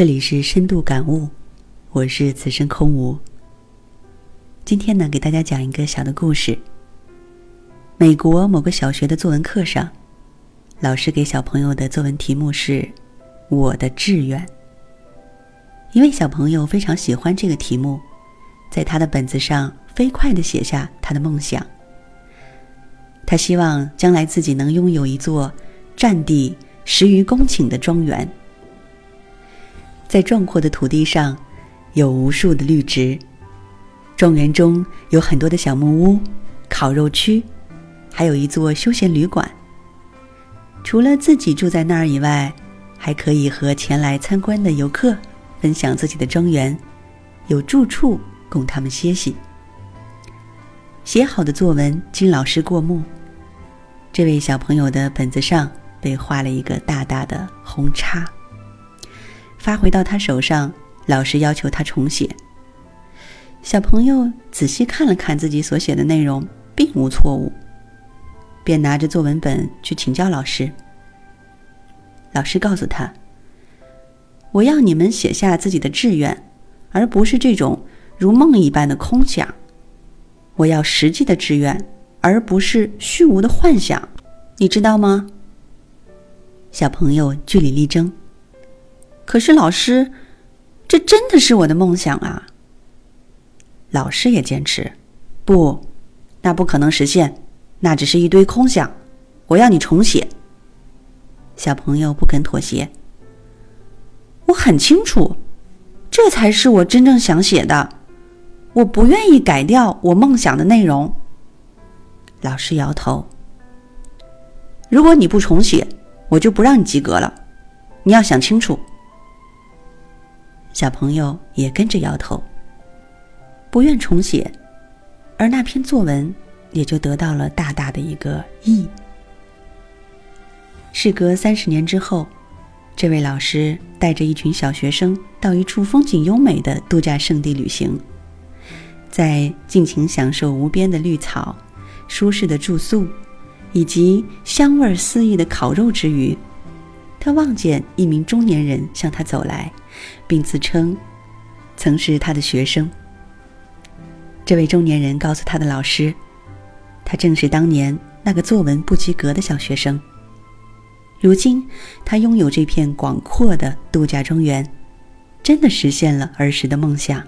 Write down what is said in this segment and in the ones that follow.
这里是深度感悟，我是此生空无。今天呢，给大家讲一个小的故事。美国某个小学的作文课上，老师给小朋友的作文题目是“我的志愿”。一位小朋友非常喜欢这个题目，在他的本子上飞快的写下他的梦想。他希望将来自己能拥有一座占地十余公顷的庄园，在壮阔的土地上有无数的绿植，庄园中有很多的小木屋、烤肉区，还有一座休闲旅馆。除了自己住在那儿以外，还可以和前来参观的游客分享自己的庄园，有住处供他们歇息。写好的作文经老师过目。这位小朋友的本子上被画了一个大大的红叉。发回到他手上，老师要求他重写。小朋友仔细看了看自己所写的内容，并无错误，便拿着作文本去请教老师。老师告诉他：“我要你们写下自己的志愿，而不是这种如梦一般的空想。我要实际的志愿。”而不是虚无的幻想，你知道吗？小朋友据理力争。可是老师，这真的是我的梦想啊！老师也坚持，不，那不可能实现，那只是一堆空想。我要你重写。小朋友不肯妥协。我很清楚，这才是我真正想写的。我不愿意改掉我梦想的内容。老师摇头。如果你不重写，我就不让你及格了。你要想清楚。小朋友也跟着摇头，不愿重写，而那篇作文也就得到了大大的一个“意”。事隔三十年之后，这位老师带着一群小学生到一处风景优美的度假胜地旅行，在尽情享受无边的绿草。舒适的住宿，以及香味四溢的烤肉之余，他望见一名中年人向他走来，并自称曾是他的学生。这位中年人告诉他的老师，他正是当年那个作文不及格的小学生。如今，他拥有这片广阔的度假庄园，真的实现了儿时的梦想。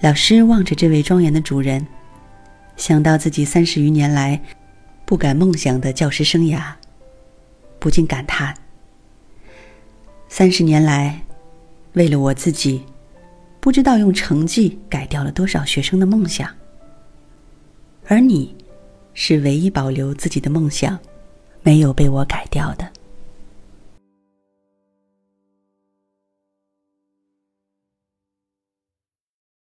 老师望着这位庄园的主人。想到自己三十余年来不敢梦想的教师生涯，不禁感叹：三十年来，为了我自己，不知道用成绩改掉了多少学生的梦想。而你，是唯一保留自己的梦想，没有被我改掉的。